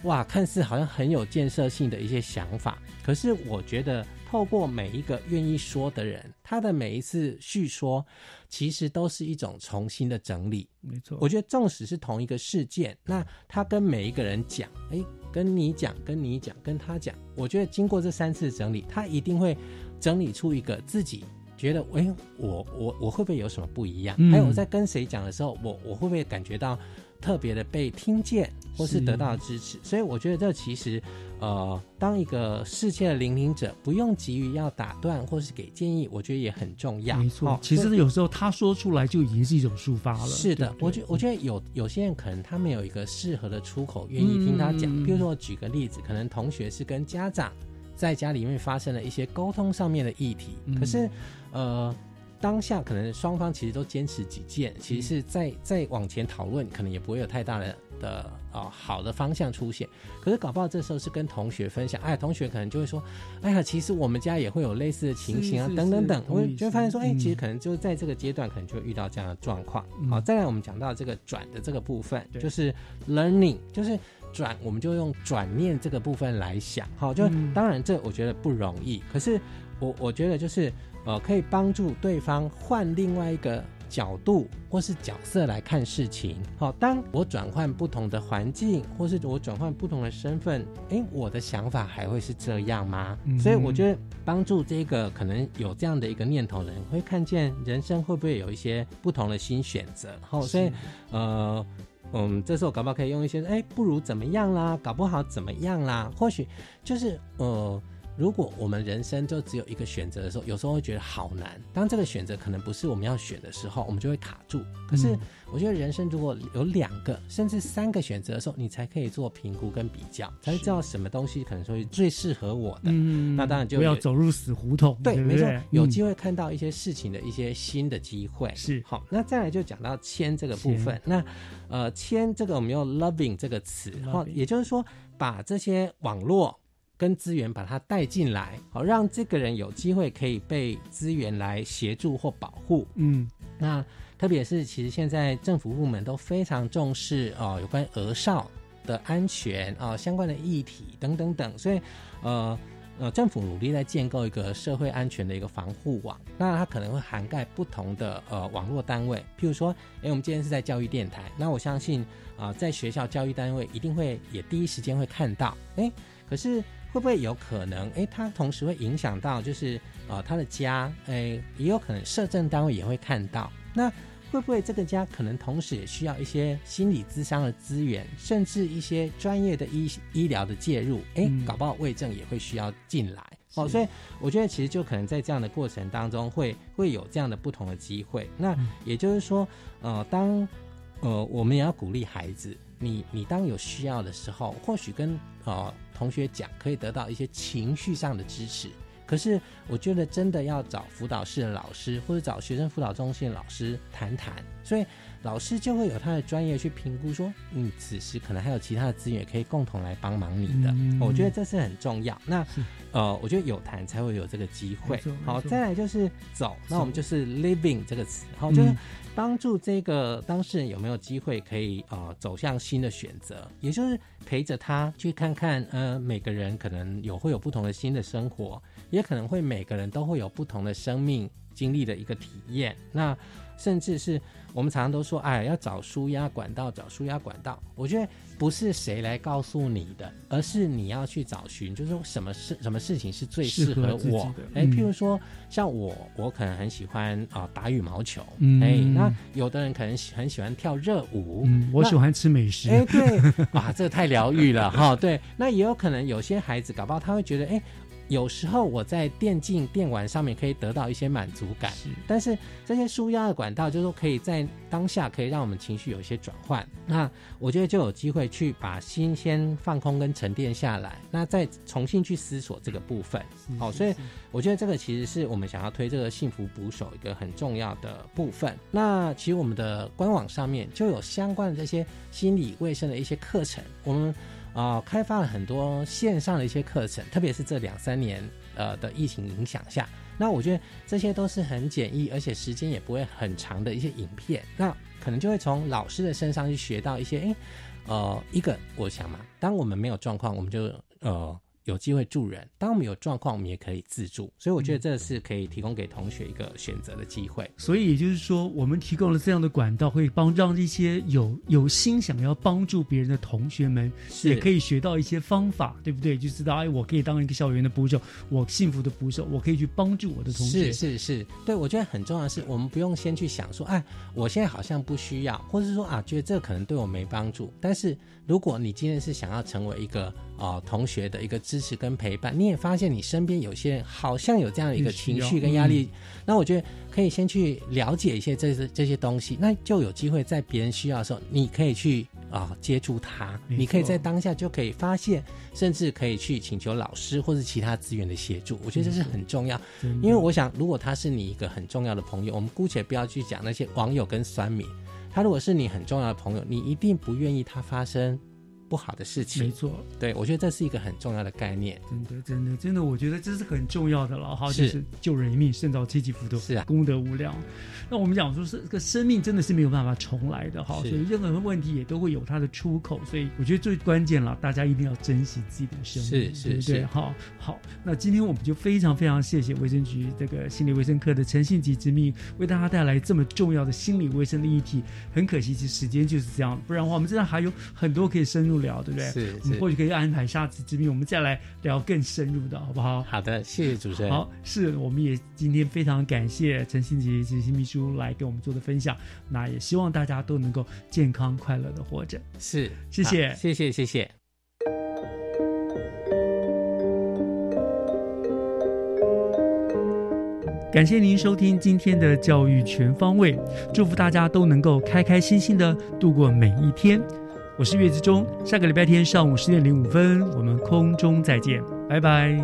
哇，看似好像很有建设性的一些想法。可是我觉得，透过每一个愿意说的人，他的每一次叙说，其实都是一种重新的整理。没错，我觉得纵使是同一个事件，那他跟每一个人讲，诶，跟你讲，跟你讲，跟他讲，我觉得经过这三次整理，他一定会整理出一个自己觉得，诶，我我我会不会有什么不一样？嗯还有我在跟谁讲的时候，我我会不会感觉到特别的被听见，或是是得到支持？所以我觉得这其实，呃，当一个世界的聆听者，不用急于要打断或是给建议，我觉得也很重要。没错哦，其实有时候他说出来就已经是一种抒发了。是的对，我觉我觉得有有些人可能他没有一个适合的出口，愿意听他讲。嗯比如说，我举个例子，可能同学是跟家长在家里面发生了一些沟通上面的议题，嗯可是呃。当下可能双方其实都坚持己见，其实是再再往前讨论，可能也不会有太大的的啊、好的方向出现。可是搞不好这时候是跟同学分享，哎，同学可能就会说，哎呀，其实我们家也会有类似的情形啊，等等等，我就会发现说，哎，其实可能就在这个阶段，可能就会遇到这样的状况。嗯好，再来我们讲到这个转的这个部分，就是 learning，就是转，我们就用转念这个部分来想。好，就、嗯当然这我觉得不容易，可是我我觉得就是呃，可以帮助对方换另外一个角度或是角色来看事情。好，当我转换不同的环境，或是我转换不同的身份，诶，我的想法还会是这样吗？嗯所以我觉得帮助这个可能有这样的一个念头的人，会看见人生会不会有一些不同的新选择。好，所以呃。嗯，这时候搞不好可以用一些，哎，不如怎么样啦，搞不好怎么样啦，或许就是呃。如果我们人生就只有一个选择的时候，有时候会觉得好难。当这个选择可能不是我们要选的时候，我们就会卡住。可是我觉得人生如果有两个甚至三个选择的时候，你才可以做评估跟比较，才知道什么东西可能说最适合我的。嗯，那当然就不要走入死胡同。对，没错，有机会看到一些事情的一些新的机会。是好，那再来就讲到签这个部分。那呃，签这个我们用 loving 这个词，好，也就是说把这些网络。跟资源把它带进来，好让这个人有机会可以被资源来协助或保护。嗯，那特别是其实现在政府部门都非常重视哦，有关儿少的安全啊相关的议题等等等，所以呃呃政府努力在建构一个社会安全的一个防护网。那它可能会涵盖不同的呃网络单位，譬如说，哎，我们今天是在教育电台，那我相信啊，在学校教育单位一定会也第一时间会看到，哎，可是。会不会有可能？哎，它同时会影响到，就是呃，他的家，哎，也有可能社政单位也会看到。那会不会这个家可能同时也需要一些心理咨商的资源，甚至一些专业的医医疗的介入？哎，搞不好卫政也会需要进来。哦，所以我觉得其实就可能在这样的过程当中，会会有这样的不同的机会。那也就是说，呃，当呃我们也要鼓励孩子，你你当有需要的时候，或许跟呃。同学讲可以得到一些情绪上的支持，可是我觉得真的要找辅导室的老师或者找学生辅导中心的老师谈谈，所以老师就会有他的专业去评估，说你此时可能还有其他的资源可以共同来帮忙你的。我觉得这是很重要。那呃，我觉得有谈才会有这个机会。好，再来就是走，那我们就是 living 这个词，好就是。帮助这个当事人有没有机会可以呃走向新的选择，也就是陪着他去看看，呃，每个人可能有会有不同的新的生活，也可能会每个人都会有不同的生命经历的一个体验，那甚至是。我们常常都说，哎，要找舒压管道，找舒压管道。我觉得不是谁来告诉你的，而是你要去找寻，就是说什么事、什么事情是最适合我。哎，譬如说，像我，我可能很喜欢啊打羽毛球。哎，那有的人可能很喜欢跳热舞。我喜欢吃美食。哎，对，哇，这个太疗愈了哈。对，那也有可能有些孩子搞不好他会觉得，哎。有时候我在电竞电玩上面可以得到一些满足感，但是这些舒压的管道，就是说可以在当下可以让我们情绪有一些转换。那我觉得就有机会去把心先放空跟沉淀下来，那再重新去思索这个部分。好，所以我觉得这个其实是我们想要推这个幸福捕手一个很重要的部分。那其实我们的官网上面就有相关的这些心理卫生的一些课程，我们。啊，开发了很多线上的一些课程，特别是这两三年呃的疫情影响下，那我觉得这些都是很简易，而且时间也不会很长的一些影片，那可能就会从老师的身上去学到一些，哎，呃，一个我想嘛，当我们没有状况，我们就呃。有机会助人，当我们有状况，我们也可以自助，所以我觉得这是可以提供给同学一个选择的机会。所以也就是说，我们提供了这样的管道，会帮让一些有有心想要帮助别人的同学们，也可以学到一些方法，对不对？就知道哎，我可以当一个校园的捕手，我幸福的捕手，我可以去帮助我的同学。是是是，对我觉得很重要的是，我们不用先去想说，哎，我现在好像不需要，或者是说啊，觉得这可能对我没帮助。但是如果你今天是想要成为一个啊同学的一个。支持跟陪伴，你也发现你身边有些人好像有这样的一个情绪跟压力，那我觉得可以先去了解一些这些这些东西，那就有机会在别人需要的时候，你可以去啊接触他，你可以在当下就可以发现，甚至可以去请求老师或者其他资源的协助。我觉得这是很重要，因为我想，如果他是你一个很重要的朋友，我们姑且不要去讲那些网友跟酸民，他如果是你很重要的朋友，你一定不愿意他发生。不好的事情，没错，对我觉得这是一个很重要的概念。真的，真的，真的，我觉得这是很重要的了哈，就是救人一命胜造七级浮屠，是啊，功德无量。那我们讲说，是这个生命真的是没有办法重来的哈，所以任何问题也都会有它的出口。所以我觉得最关键了，大家一定要珍惜自己的生命，是是是。哈，好，那今天我们就非常非常谢谢卫生局这个心理卫生科的陈信吉之命，为大家带来这么重要的心理卫生的议题。很可惜，其实时间就是这样，不然的话，我们真的还有很多可以深入聊，对不对？是，我们或许可以安排下次之宾，我们再来聊更深入的，好不好？好的，谢谢主持人。好，是，我们也今天非常感谢陈新杰执行秘书来给我们做的分享。那也希望大家都能够健康快乐的活着。是，谢谢，谢谢，谢谢。感谢您收听今天的教育全方位，祝福大家都能够开开心心的度过每一天。我是岳志忠，下个礼拜天上午十点零五分，我们空中再见，拜拜。